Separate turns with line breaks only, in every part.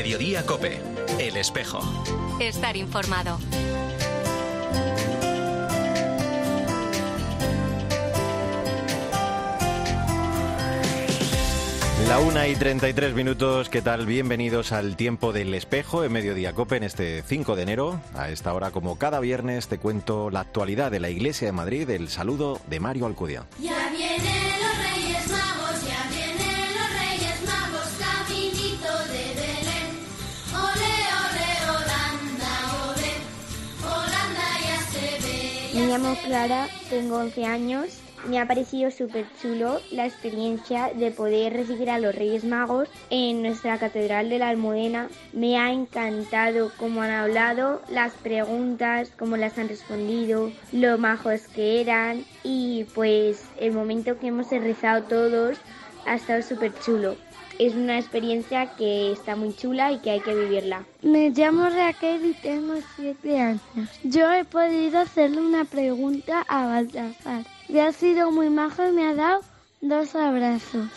Mediodía Cope, El Espejo.
Estar informado.
La una y 33 minutos, ¿qué tal? Bienvenidos al tiempo del espejo en Mediodía Cope en este 5 de enero. A esta hora, como cada viernes, te cuento la actualidad de la Iglesia de Madrid, el saludo de Mario Alcudia.
Ya vienen
llamo Clara, tengo 11 años. Me ha parecido súper chulo la experiencia de poder recibir a los Reyes Magos en nuestra Catedral de la Almudena. Me ha encantado cómo han hablado, las preguntas, cómo las han respondido, lo majos que eran y pues el momento que hemos rezado todos ha estado súper chulo. Es una experiencia que está muy chula y que hay que vivirla.
Me llamo Raquel y tengo siete años. Yo he podido hacerle una pregunta a Baltasar. Y ha sido muy majo y me ha dado dos abrazos.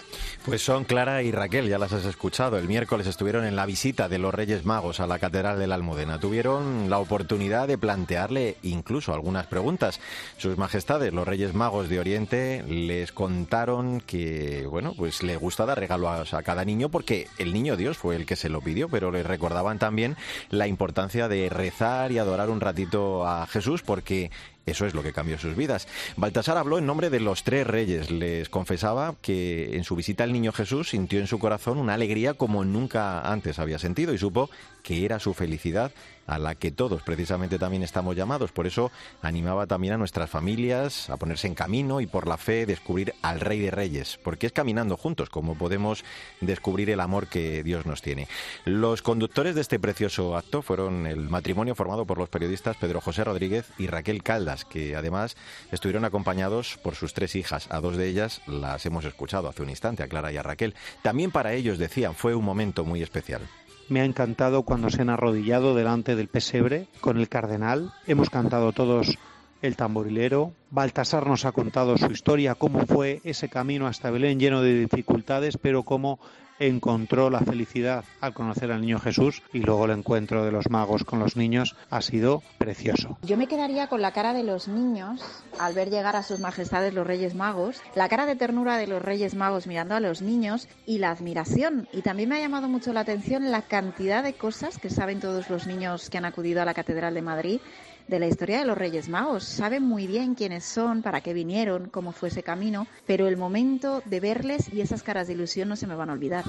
Pues son Clara y Raquel, ya las has escuchado. El miércoles estuvieron en la visita de los Reyes Magos a la Catedral de la Almudena. Tuvieron la oportunidad de plantearle incluso algunas preguntas. Sus majestades, los Reyes Magos de Oriente, les contaron que, bueno, pues le gusta dar regalos a cada niño porque el niño Dios fue el que se lo pidió, pero les recordaban también la importancia de rezar y adorar un ratito a Jesús porque eso es lo que cambió sus vidas. Baltasar habló en nombre de los tres reyes. Les confesaba que en su visita al niño Jesús sintió en su corazón una alegría como nunca antes había sentido y supo que era su felicidad a la que todos precisamente también estamos llamados. Por eso animaba también a nuestras familias a ponerse en camino y por la fe descubrir al Rey de Reyes, porque es caminando juntos como podemos descubrir el amor que Dios nos tiene. Los conductores de este precioso acto fueron el matrimonio formado por los periodistas Pedro José Rodríguez y Raquel Caldas, que además estuvieron acompañados por sus tres hijas. A dos de ellas las hemos escuchado hace un instante, a Clara y a Raquel. También para ellos, decían, fue un momento muy especial.
Me ha encantado cuando se han arrodillado delante del pesebre con el cardenal. Hemos cantado todos el tamborilero. Baltasar nos ha contado su historia, cómo fue ese camino hasta Belén lleno de dificultades, pero cómo encontró la felicidad al conocer al niño Jesús y luego el encuentro de los magos con los niños ha sido precioso.
Yo me quedaría con la cara de los niños al ver llegar a sus majestades los Reyes Magos, la cara de ternura de los Reyes Magos mirando a los niños y la admiración. Y también me ha llamado mucho la atención la cantidad de cosas que saben todos los niños que han acudido a la Catedral de Madrid de la historia de los Reyes Magos. Saben muy bien quiénes son, para qué vinieron, cómo fue ese camino, pero el momento de verles y esas caras de ilusión no se me van a olvidar.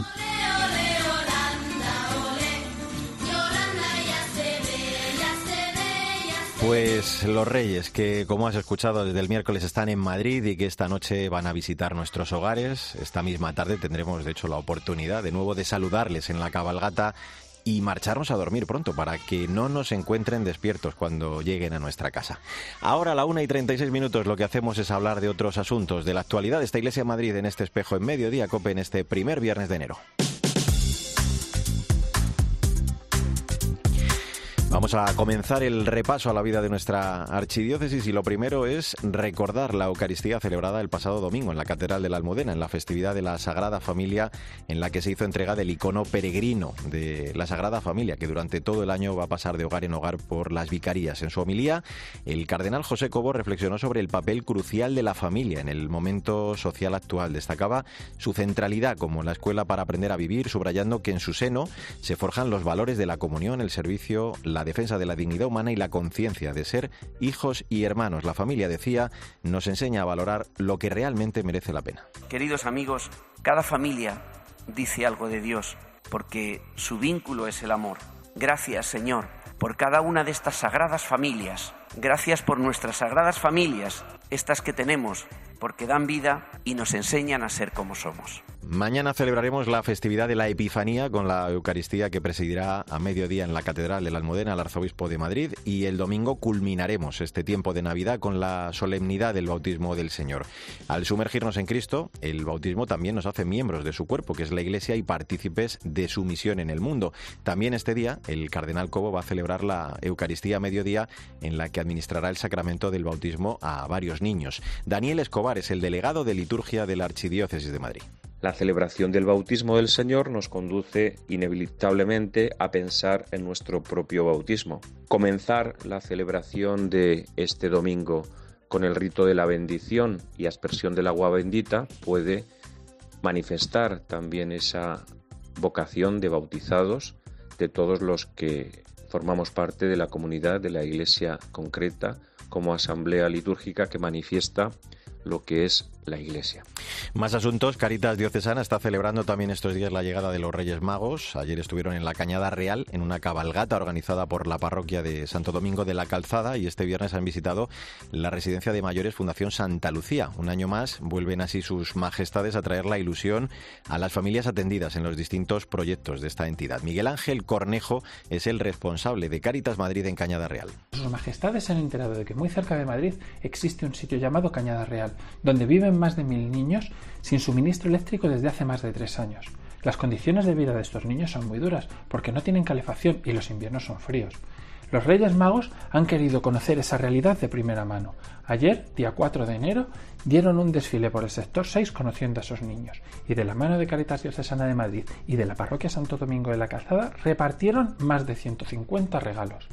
Pues los reyes que, como has escuchado desde el miércoles, están en Madrid y que esta noche van a visitar nuestros hogares. Esta misma tarde tendremos, de hecho, la oportunidad de nuevo de saludarles en la cabalgata y marcharnos a dormir pronto para que no nos encuentren despiertos cuando lleguen a nuestra casa. Ahora a la 1 y 36 minutos lo que hacemos es hablar de otros asuntos, de la actualidad de esta Iglesia de Madrid en este espejo en mediodía, COPE en este primer viernes de enero. Vamos a comenzar el repaso a la vida de nuestra archidiócesis y lo primero es recordar la Eucaristía celebrada el pasado domingo en la Catedral de la Almudena, en la festividad de la Sagrada Familia, en la que se hizo entrega del icono peregrino de la Sagrada Familia, que durante todo el año va a pasar de hogar en hogar por las vicarías. En su homilía, el cardenal José Cobo reflexionó sobre el papel crucial de la familia en el momento social actual. Destacaba su centralidad como la escuela para aprender a vivir, subrayando que en su seno se forjan los valores de la comunión, el servicio, la defensa de la dignidad humana y la conciencia de ser hijos y hermanos. La familia, decía, nos enseña a valorar lo que realmente merece la pena.
Queridos amigos, cada familia dice algo de Dios, porque su vínculo es el amor. Gracias, Señor, por cada una de estas sagradas familias. Gracias por nuestras sagradas familias, estas que tenemos, porque dan vida y nos enseñan a ser como somos.
Mañana celebraremos la festividad de la Epifanía con la Eucaristía que presidirá a mediodía en la Catedral de la Almudena el Arzobispo de Madrid y el domingo culminaremos este tiempo de Navidad con la solemnidad del bautismo del Señor. Al sumergirnos en Cristo, el bautismo también nos hace miembros de su cuerpo, que es la Iglesia, y partícipes de su misión en el mundo. También este día el Cardenal Cobo va a celebrar la Eucaristía a mediodía en la que administrará el sacramento del bautismo a varios niños. Daniel Escobar es el delegado de liturgia de la Archidiócesis de Madrid.
La celebración del bautismo del Señor nos conduce inevitablemente a pensar en nuestro propio bautismo. Comenzar la celebración de este domingo con el rito de la bendición y aspersión del agua bendita puede manifestar también esa vocación de bautizados de todos los que formamos parte de la comunidad de la Iglesia concreta como asamblea litúrgica que manifiesta lo que es la Iglesia.
Más asuntos. Caritas Diocesana está celebrando también estos días la llegada de los Reyes Magos. Ayer estuvieron en la Cañada Real en una cabalgata organizada por la parroquia de Santo Domingo de la Calzada y este viernes han visitado la residencia de mayores Fundación Santa Lucía. Un año más vuelven así sus majestades a traer la ilusión a las familias atendidas en los distintos proyectos de esta entidad. Miguel Ángel Cornejo es el responsable de Caritas Madrid en Cañada Real.
Sus majestades se han enterado de que muy cerca de Madrid existe un sitio llamado Cañada Real, donde viven más de mil niños sin suministro eléctrico desde hace más de tres años. Las condiciones de vida de estos niños son muy duras porque no tienen calefacción y los inviernos son fríos. Los Reyes Magos han querido conocer esa realidad de primera mano. Ayer, día 4 de enero, dieron un desfile por el sector 6 conociendo a esos niños y de la mano de Caritas Diocesana de Madrid y de la Parroquia Santo Domingo de la Calzada repartieron más de 150 regalos.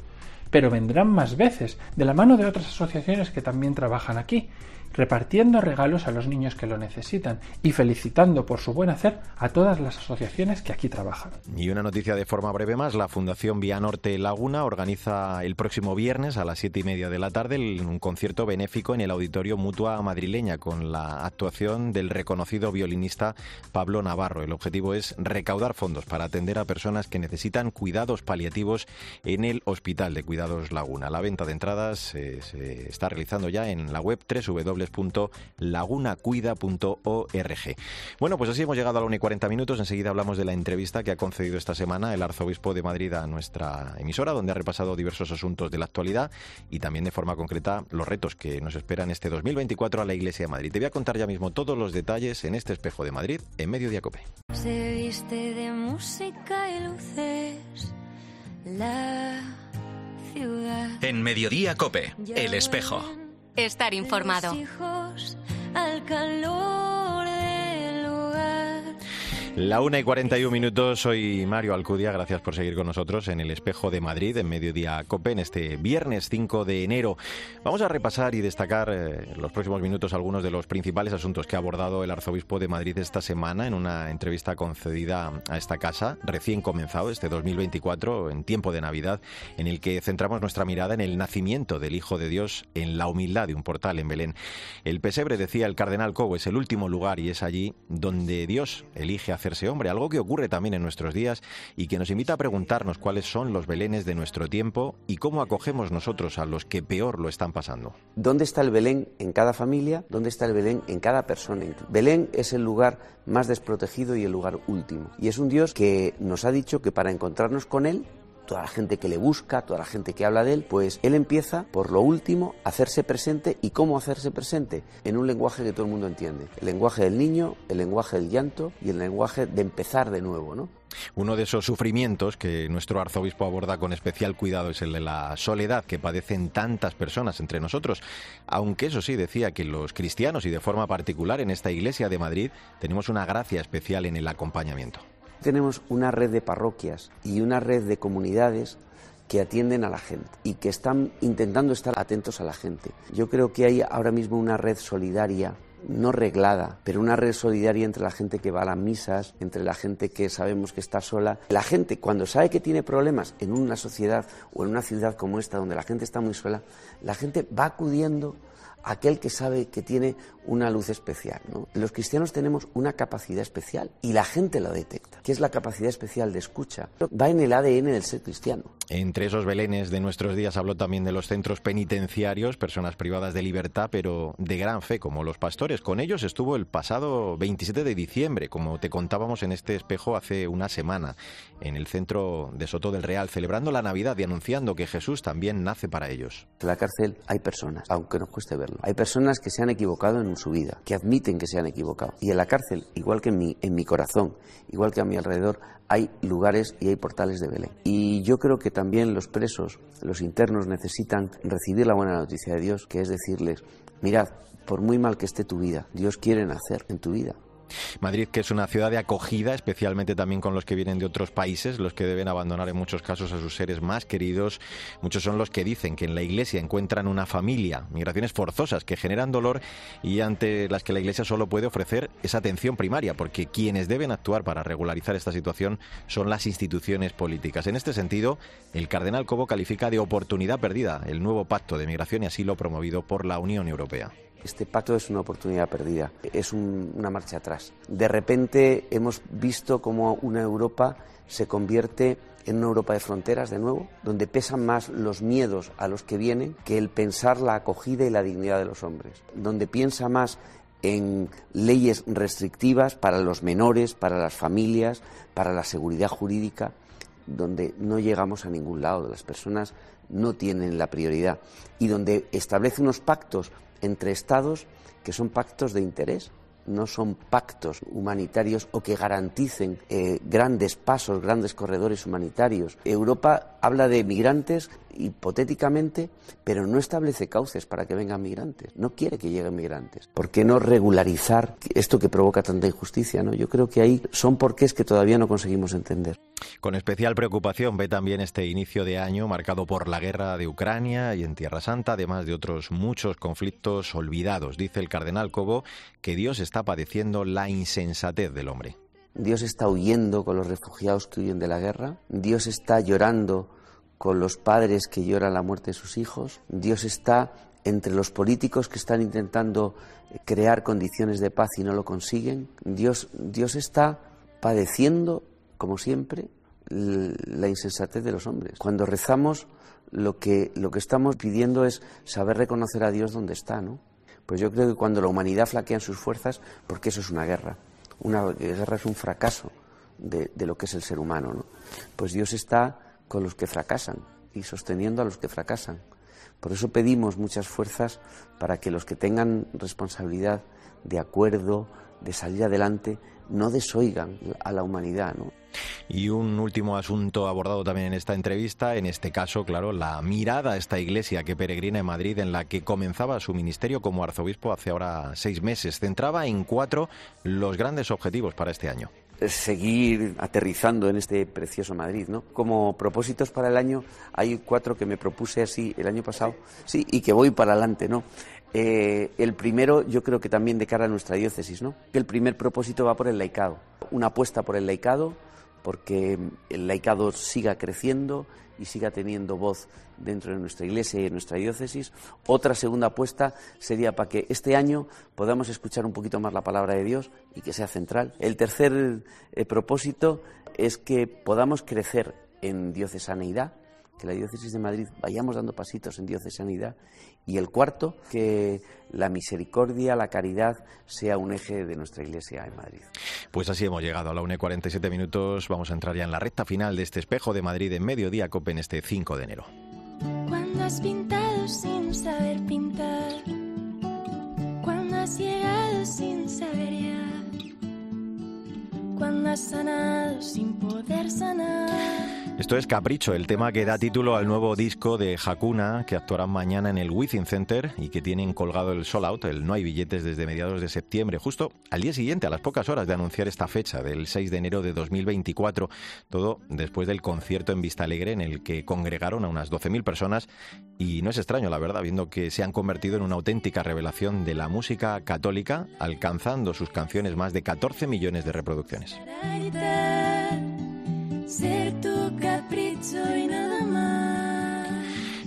Pero vendrán más veces de la mano de otras asociaciones que también trabajan aquí repartiendo regalos a los niños que lo necesitan y felicitando por su buen hacer a todas las asociaciones que aquí trabajan.
Y una noticia de forma breve más, la Fundación Vía Norte Laguna organiza el próximo viernes a las siete y media de la tarde un concierto benéfico en el Auditorio Mutua Madrileña con la actuación del reconocido violinista Pablo Navarro. El objetivo es recaudar fondos para atender a personas que necesitan cuidados paliativos en el Hospital de Cuidados Laguna. La venta de entradas eh, se está realizando ya en la web www www.lagunacuida.org. Bueno, pues así hemos llegado a la 1 y 40 minutos. Enseguida hablamos de la entrevista que ha concedido esta semana el arzobispo de Madrid a nuestra emisora, donde ha repasado diversos asuntos de la actualidad y también de forma concreta los retos que nos esperan este 2024 a la Iglesia de Madrid. Te voy a contar ya mismo todos los detalles en este espejo de Madrid en Medio Cope.
Se viste de música y luces la ciudad.
En Mediodía Cope, El Espejo.
Estar informado.
La una y 41 minutos, soy Mario Alcudia, gracias por seguir con nosotros en el Espejo de Madrid, en Mediodía Cope, en este viernes 5 de enero. Vamos a repasar y destacar eh, en los próximos minutos algunos de los principales asuntos que ha abordado el Arzobispo de Madrid esta semana en una entrevista concedida a esta casa, recién comenzado este 2024, en tiempo de Navidad, en el que centramos nuestra mirada en el nacimiento del Hijo de Dios en la humildad de un portal en Belén. El pesebre, decía el cardenal Cobo, es el último lugar y es allí donde Dios elige hacerse hombre, algo que ocurre también en nuestros días y que nos invita a preguntarnos cuáles son los Belenes de nuestro tiempo y cómo acogemos nosotros a los que peor lo están pasando.
¿Dónde está el Belén en cada familia? ¿Dónde está el Belén en cada persona? Belén es el lugar más desprotegido y el lugar último. Y es un Dios que nos ha dicho que para encontrarnos con Él toda la gente que le busca, toda la gente que habla de él, pues él empieza por lo último a hacerse presente y cómo hacerse presente en un lenguaje que todo el mundo entiende. El lenguaje del niño, el lenguaje del llanto y el lenguaje de empezar de nuevo, ¿no?
Uno de esos sufrimientos que nuestro arzobispo aborda con especial cuidado es el de la soledad que padecen tantas personas entre nosotros. Aunque eso sí decía que los cristianos y de forma particular en esta iglesia de Madrid tenemos una gracia especial en el acompañamiento.
Tenemos una red de parroquias y una red de comunidades que atienden a la gente y que están intentando estar atentos a la gente. Yo creo que hay ahora mismo una red solidaria no reglada, pero una red solidaria entre la gente que va a las misas, entre la gente que sabemos que está sola. La gente cuando sabe que tiene problemas en una sociedad o en una ciudad como esta donde la gente está muy sola, la gente va acudiendo aquel que sabe que tiene una luz especial. ¿no? Los cristianos tenemos una capacidad especial y la gente la detecta, que es la capacidad especial de escucha. Va en el ADN del ser cristiano.
Entre esos belenes de nuestros días habló también de los centros penitenciarios, personas privadas de libertad, pero de gran fe, como los pastores. Con ellos estuvo el pasado 27 de diciembre, como te contábamos en este espejo hace una semana, en el centro de Soto del Real, celebrando la Navidad y anunciando que Jesús también nace para ellos.
En la cárcel hay personas, aunque nos cueste verlo. Hay personas que se han equivocado en su vida, que admiten que se han equivocado. Y en la cárcel, igual que en mi, corazón, igual que a mi alrededor, hay lugares y hay portales de Belén. Y yo creo que también los presos, los internos, necesitan recibir la buena noticia de Dios, que es decirles, mirad, por muy mal que esté tu vida, Dios quiere nacer en tu vida.
Madrid, que es una ciudad de acogida, especialmente también con los que vienen de otros países, los que deben abandonar en muchos casos a sus seres más queridos. Muchos son los que dicen que en la Iglesia encuentran una familia, migraciones forzosas que generan dolor y ante las que la Iglesia solo puede ofrecer esa atención primaria, porque quienes deben actuar para regularizar esta situación son las instituciones políticas. En este sentido, el cardenal Cobo califica de oportunidad perdida el nuevo pacto de migración y asilo promovido por la Unión Europea.
Este pacto es una oportunidad perdida, es una marcha atrás. De repente hemos visto cómo una Europa se convierte en una Europa de fronteras de nuevo, donde pesan más los miedos a los que vienen que el pensar la acogida y la dignidad de los hombres, donde piensa más en leyes restrictivas para los menores, para las familias, para la seguridad jurídica, donde no llegamos a ningún lado, las personas no tienen la prioridad y donde establece unos pactos entre Estados que son pactos de interés, no son pactos humanitarios o que garanticen eh, grandes pasos, grandes corredores humanitarios. Europa habla de migrantes hipotéticamente, pero no establece cauces para que vengan migrantes. No quiere que lleguen migrantes. ¿Por qué no regularizar esto que provoca tanta injusticia? Yo creo que ahí son porqués que todavía no conseguimos entender.
Con especial preocupación ve también este inicio de año marcado por la guerra de Ucrania y en Tierra Santa, además de otros muchos conflictos olvidados. Dice el cardenal Cobo que Dios está padeciendo la insensatez del hombre.
Dios está huyendo con los refugiados que huyen de la guerra. Dios está llorando con los padres que lloran la muerte de sus hijos. Dios está entre los políticos que están intentando crear condiciones de paz y no lo consiguen. Dios, Dios está padeciendo, como siempre, la insensatez de los hombres. Cuando rezamos, lo que, lo que estamos pidiendo es saber reconocer a Dios donde está, ¿no? Pues yo creo que cuando la humanidad flaquea en sus fuerzas, porque eso es una guerra. Una guerra es un fracaso de, lo que es el ser humano, ¿no? Pues Dios está con los que fracasan y sosteniendo a los que fracasan. Por eso pedimos muchas fuerzas para que los que tengan responsabilidad de acuerdo, de salir adelante, no desoigan a la humanidad. ¿no?
Y un último asunto abordado también en esta entrevista, en este caso, claro, la mirada a esta iglesia que peregrina en Madrid, en la que comenzaba su ministerio como arzobispo hace ahora seis meses. Centraba en cuatro los grandes objetivos para este año
seguir aterrizando en este precioso Madrid, ¿no? Como propósitos para el año hay cuatro que me propuse así el año pasado, sí, y que voy para adelante, ¿no? Eh, el primero, yo creo que también de cara a nuestra diócesis, ¿no? El primer propósito va por el laicado, una apuesta por el laicado, porque el laicado siga creciendo y siga teniendo voz dentro de nuestra iglesia y en nuestra diócesis. Otra segunda apuesta sería para que este año podamos escuchar un poquito más la palabra de Dios y que sea central. El tercer eh, propósito es que podamos crecer en diocesaneidad, que la diócesis de Madrid vayamos dando pasitos en diocesanidad. Y el cuarto, que la misericordia, la caridad sea un eje de nuestra iglesia en Madrid.
Pues así hemos llegado a la 1 y 47 minutos. Vamos a entrar ya en la recta final de este espejo de Madrid en mediodía COPE en este 5 de enero.
Cuando has pintado sin saber pintar, cuando has llegado sin saber ya, cuando has sanado sin poder sanar.
Esto es Capricho, el tema que da título al nuevo disco de Hakuna, que actuarán mañana en el Within Center y que tienen colgado el Sold Out, el No hay billetes desde mediados de septiembre, justo al día siguiente, a las pocas horas de anunciar esta fecha, del 6 de enero de 2024, todo después del concierto en Vista Alegre en el que congregaron a unas 12.000 personas y no es extraño, la verdad, viendo que se han convertido en una auténtica revelación de la música católica, alcanzando sus canciones más de 14 millones de reproducciones.
Ser tu capricho y nada más.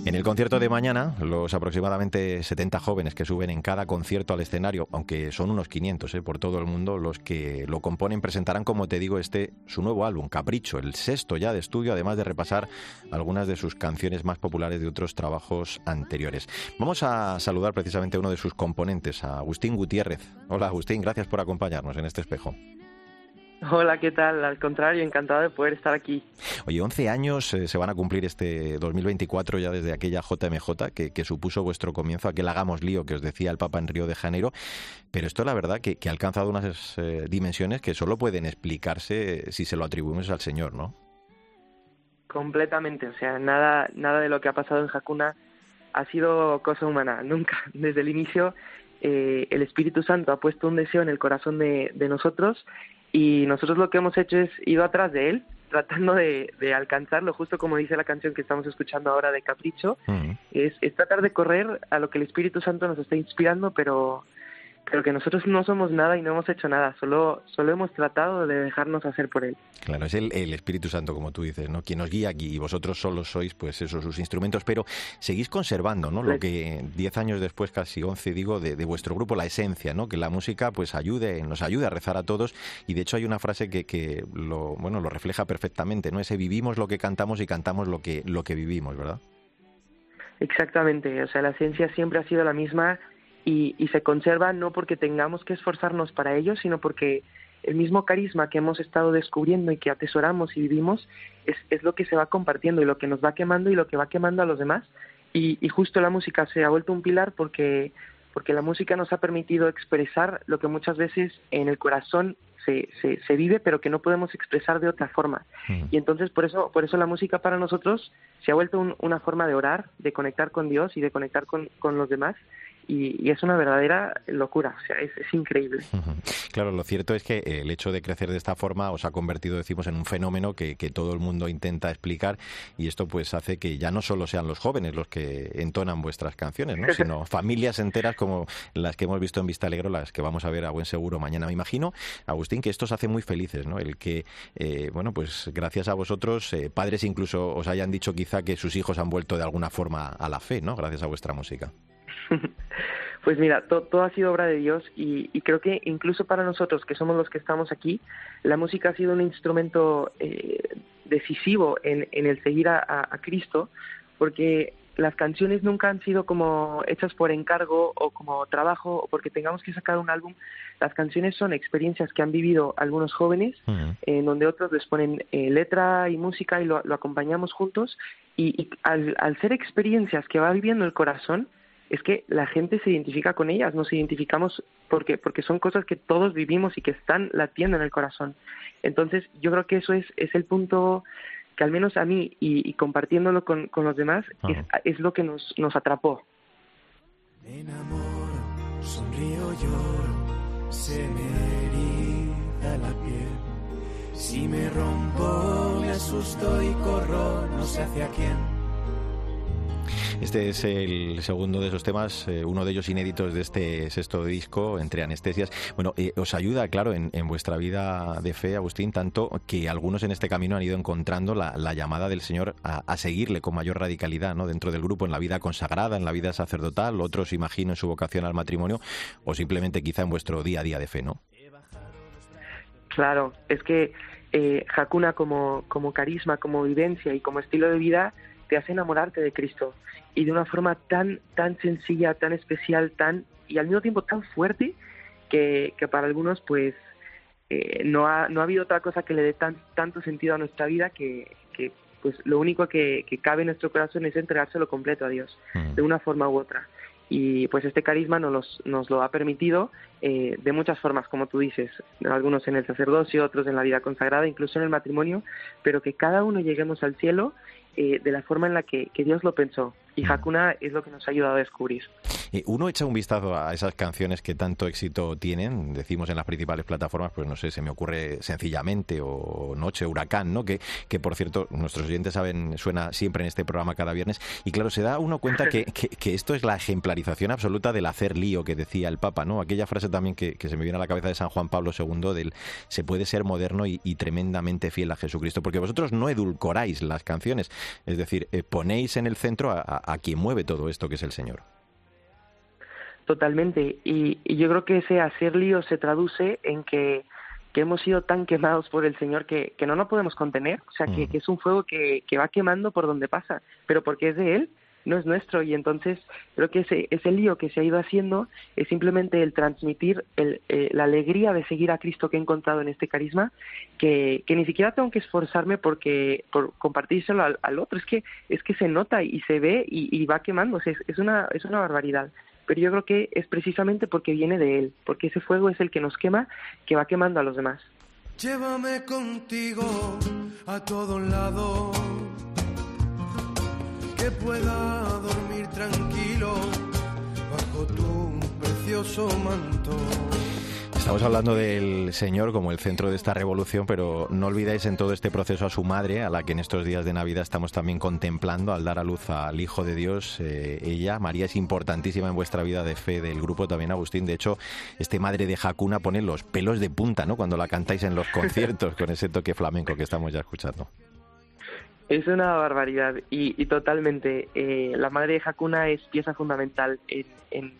En el concierto de mañana, los aproximadamente 70 jóvenes que suben en cada concierto al escenario, aunque son unos 500 eh, por todo el mundo, los que lo componen presentarán, como te digo, este su nuevo álbum, Capricho, el sexto ya de estudio, además de repasar algunas de sus canciones más populares de otros trabajos anteriores. Vamos a saludar precisamente a uno de sus componentes, a Agustín Gutiérrez. Hola Agustín, gracias por acompañarnos en este espejo.
Hola, ¿qué tal? Al contrario, encantado de poder estar aquí.
Oye, 11 años eh, se van a cumplir este 2024 ya desde aquella JMJ que, supuso vuestro comienzo, aquel hagamos lío que os decía el Papa en Río de Janeiro, pero esto la verdad que, ha alcanzado unas eh, dimensiones que solo pueden explicarse si se lo atribuimos al Señor, ¿no?
Completamente, o sea, nada, nada de lo que ha pasado en Hakuna ha sido cosa humana, nunca. Desde el inicio eh, el Espíritu Santo ha puesto un deseo en el corazón de, de nosotros y nosotros lo que hemos hecho es ido atrás de él, tratando de, de alcanzarlo, justo como dice la canción que estamos escuchando ahora de Capricho, es, es tratar de correr a lo que el Espíritu Santo nos está inspirando, pero pero que nosotros no somos nada y no hemos hecho nada, solo, solo hemos tratado de dejarnos hacer por él.
Claro, es el, el Espíritu Santo, como tú dices, ¿no? Quien nos guía aquí y vosotros solo sois, pues, esos sus instrumentos, pero seguís conservando, ¿no? Lo que diez años después, casi once, digo, de, de, vuestro grupo, la esencia, ¿no? Que la música, pues, ayude, nos ayude a rezar a todos y, de hecho, hay una frase que, que lo, bueno, lo refleja perfectamente, ¿no? Ese vivimos lo que cantamos y cantamos lo que, lo que vivimos, ¿verdad?
Exactamente, o sea, la esencia siempre ha sido la misma y, y, se conserva no porque tengamos que esforzarnos para ello, sino porque el mismo carisma que hemos estado descubriendo y que atesoramos y vivimos es, es lo que se va compartiendo y lo que nos va quemando y lo que va quemando a los demás. Y, y justo la música se ha vuelto un pilar porque, porque la música nos ha permitido expresar lo que muchas veces en el corazón se, se, se, vive, pero que no podemos expresar de otra forma. Mm. Y entonces por eso, por eso la música para nosotros se ha vuelto un, una forma de orar, de conectar con Dios y de conectar con, con los demás y, y, es una verdadera locura, o sea, es, es, increíble.
Claro, lo cierto es que el hecho de crecer de esta forma os ha convertido, decimos, en un fenómeno que, que, todo el mundo intenta explicar y esto pues hace que ya no solo sean los jóvenes los que entonan vuestras canciones, ¿no? sino familias enteras como las que hemos visto en Vista Alegre, las que vamos a ver a buen seguro mañana. Me imagino, Agustín, que esto os hace muy felices, ¿no? El que, eh, bueno, pues gracias a vosotros, eh, padres incluso os hayan dicho quizá que sus hijos han vuelto de alguna forma a la fe, ¿no? Gracias a vuestra música.
Pues mira, to, todo ha sido obra de Dios y, y, creo que incluso para nosotros, que somos los que estamos aquí, la música ha sido un instrumento eh, decisivo en, en, el seguir a, Cristo, porque las canciones nunca han sido como hechas por encargo o como trabajo o porque tengamos que sacar un álbum. Las canciones son experiencias que han vivido algunos jóvenes, uh -huh. en donde otros les ponen eh, letra y música y lo, lo acompañamos juntos. Y, y al, al ser experiencias que va viviendo el corazón, es que la gente se identifica con ellas, nos identificamos porque, porque son cosas que todos vivimos y que están latiendo en el corazón. Entonces, yo creo que eso es, es el punto que al menos a mí y, y compartiéndolo con, con, los demás -huh. es, es, lo que nos, nos atrapó.
Me enamoro, sonrío, lloro, se me eriza la piel. Si me rompo, me asusto y corro, no sé hacia quién
este es el segundo de esos temas, eh, uno de ellos inéditos de este sexto disco, Entre Anestesias. Bueno, eh, os ayuda, claro, en, en, vuestra vida de fe, Agustín, tanto que algunos en este camino han ido encontrando la, la llamada del Señor a, a, seguirle con mayor radicalidad ¿no? dentro del grupo, en la vida consagrada, en la vida sacerdotal, otros, imagino, en su vocación al matrimonio, o simplemente quizá en vuestro día a día de fe, ¿no?
Claro, es que eh, Hakuna como, como carisma, como vivencia y como estilo de vida te hace enamorarte de Cristo y de una forma tan tan sencilla, tan especial, tan y al mismo tiempo tan fuerte que, que para algunos pues eh, no ha no ha habido otra cosa que le dé tan tanto sentido a nuestra vida que, que pues lo único que, que cabe en nuestro corazón es entregárselo completo a Dios mm. de una forma u otra y pues este carisma nos, los, nos lo ha permitido eh, de muchas formas, como tú dices, algunos en el sacerdocio, otros en la vida consagrada, incluso en el matrimonio, pero que cada uno lleguemos al cielo eh, de la forma en la que, que, Dios lo pensó. Y. Hakuna es lo que nos ha ayudado a descubrir.
Uno echa un vistazo a esas canciones que tanto éxito tienen, decimos en las principales plataformas, pues no sé, se me ocurre sencillamente o Noche Huracán, ¿no? Que, que por cierto, nuestros oyentes saben, suena siempre en este programa cada viernes. Y claro, se da uno cuenta que, que, que esto es la ejemplarización absoluta del hacer lío que decía el Papa, ¿no? Aquella frase también que, que se me viene a la cabeza de San Juan Pablo II del se puede ser moderno y, y tremendamente fiel a Jesucristo, porque vosotros no edulcoráis las canciones, es decir, eh, ponéis en el centro a, a, a quien mueve todo esto, que es el Señor.
Totalmente. Y, y, yo creo que ese hacer lío se traduce en que, que hemos sido tan quemados por el Señor que, que no nos podemos contener. O sea, que, que es un fuego que, que va quemando por donde pasa, pero porque es de Él, no es nuestro. Y entonces creo que ese, ese lío que se ha ido haciendo es simplemente el transmitir el, eh, la alegría de seguir a Cristo que he encontrado en este carisma, que, que ni siquiera tengo que esforzarme porque por compartírselo al, al otro. Es que, es que se nota y se ve y, y va quemándose. Es, es, una, es una barbaridad pero yo creo que es precisamente porque viene de Él, porque ese fuego es el que nos quema, que va quemando a los demás.
Llévame contigo a todo lado, que pueda dormir tranquilo bajo tu precioso manto.
Estamos hablando del Señor como el centro de esta revolución, pero no olvidéis en todo este proceso a su madre, a la que en estos días de Navidad estamos también contemplando al dar a luz al Hijo de Dios. Eh, ella, María, es importantísima en vuestra vida de fe del grupo también, Agustín. De hecho, este madre de Jacuna pone los pelos de punta, ¿no? Cuando la cantáis en los conciertos con ese toque flamenco que estamos ya escuchando.
Es una barbaridad y, y totalmente. Eh, la madre de Hakuna es pieza fundamental en, en,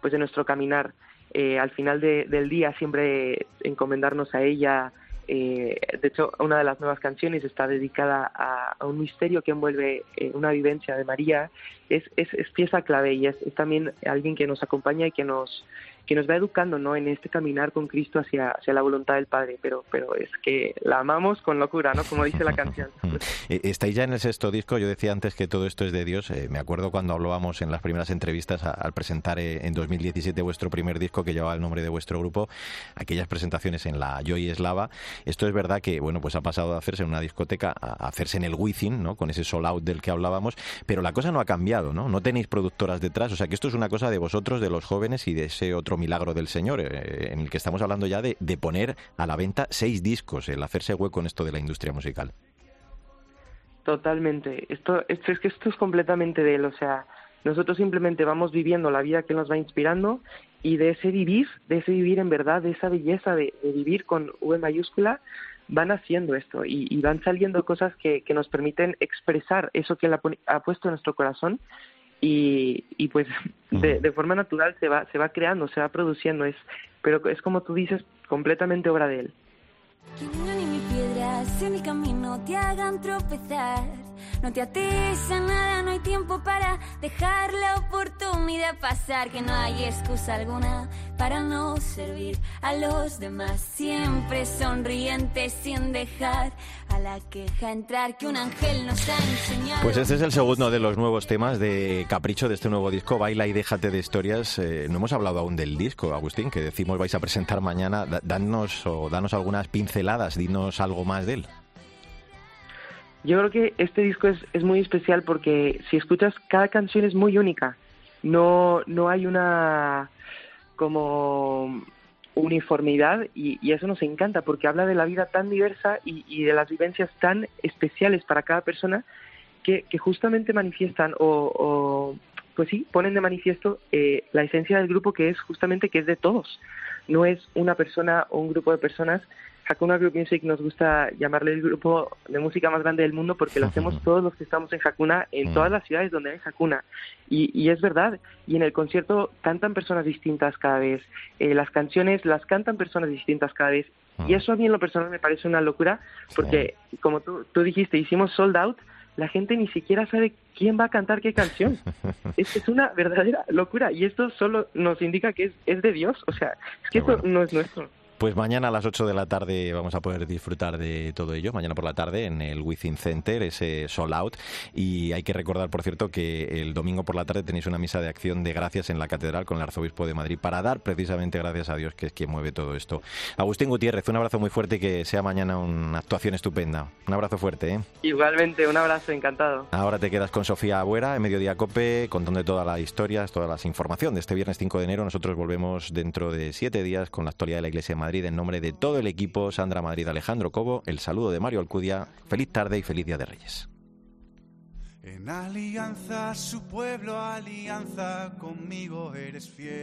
pues en nuestro caminar. Eh, al final de- del día siempre encomendarnos a ella. Eh, de hecho, una de las nuevas canciones está dedicada a, un misterio que envuelve eh, una vivencia de María. Es, es, pieza clave y es también alguien que nos acompaña y que nos que nos va educando ¿no? en este caminar con Cristo hacia, hacia la voluntad del Padre, pero, pero es que la amamos con locura, ¿no? Como dice la canción.
Eh, Estáis ya en el sexto disco. Yo decía antes que todo esto es de Dios. Eh, me acuerdo cuando hablábamos en las primeras entrevistas al presentar eh, en 2017 vuestro primer disco que llevaba el nombre de vuestro grupo, aquellas presentaciones en la Joy Eslava. Esto es verdad que bueno pues ha pasado de hacerse en una discoteca a hacerse en el Wizzing, ¿no? Con ese sold out del que hablábamos. Pero la cosa no ha cambiado, ¿no? No tenéis productoras detrás. O sea que esto es una cosa de vosotros, de los jóvenes y de ese otro milagro del Señor, eh, en el que estamos hablando ya de, poner a la venta seis discos, el hacerse hueco en esto de la industria musical.
Totalmente. Esto, esto es que esto es completamente de él. O sea, nosotros simplemente vamos viviendo la vida que nos va inspirando y de ese vivir, de ese vivir en verdad, de esa belleza de, vivir con V mayúscula, van haciendo esto y, van saliendo cosas que, nos permiten expresar eso que él ha puesto en nuestro corazón y, y pues de, de forma natural se va, se va creando, se va produciendo. Es, pero es como tú dices, completamente obra de él.
Que ni mi piedras en el camino te hagan tropezar. No te ates a nada, no hay tiempo para dejar la oportunidad pasar. Que no hay excusa alguna para no servir a los demás. Siempre sonriente sin dejar a la queja entrar. Que un ángel nos ha enseñado.
Pues este es el segundo de los nuevos temas de Capricho de este nuevo disco, Baila y déjate de historias. Eh, no hemos hablado aún del disco, Agustín, que decimos vais a presentar mañana. Da- danos o danos algunas pinceladas, dinos algo más de él.
Yo creo que este disco es, es muy especial porque si escuchas cada canción es muy única. No, no hay una como uniformidad y, eso nos encanta porque habla de la vida tan diversa y, y de las vivencias tan especiales para cada persona que, que justamente manifiestan o, o, pues sí, ponen de manifiesto eh, la esencia del grupo que es justamente que es de todos. No es una persona o un grupo de personas. Hakuna Group Music nos gusta llamarle el grupo de música más grande del mundo porque lo hacemos todos los que estamos en Hakuna, en todas las ciudades donde hay Hakuna. Y, y es verdad, y en el concierto cantan personas distintas cada vez, eh, las canciones las cantan personas distintas cada vez. Y eso a mí en lo personal me parece una locura porque, como tú, tú dijiste, hicimos sold out, la gente ni siquiera sabe quién va a cantar qué canción. es, es una verdadera locura y esto solo nos indica que es, es de Dios, o sea, es que esto no es nuestro.
Pues mañana a las 8 de la tarde vamos a poder disfrutar de todo ello. Mañana por la tarde en el Within Center, ese Sold Out. Y hay que recordar, por cierto, que el domingo por la tarde tenéis una misa de acción de gracias en la Catedral con el Arzobispo de Madrid para dar precisamente gracias a Dios, que es quien mueve todo esto. Agustín Gutiérrez, un abrazo muy fuerte y que sea mañana una actuación estupenda. Un abrazo fuerte, ¿eh?
Igualmente, un abrazo, encantado.
Ahora te quedas con Sofía Abuera en Mediodía Cope, contando toda la historia, toda la información de este viernes 5 de enero. Nosotros volvemos dentro de siete días con la actualidad de la Iglesia de Madrid. En nombre de todo el equipo, Sandra Madrid, Alejandro Cobo, el saludo de Mario Alcudia. Feliz tarde y feliz Día de Reyes.
En alianza, su pueblo, alianza conmigo eres fiel.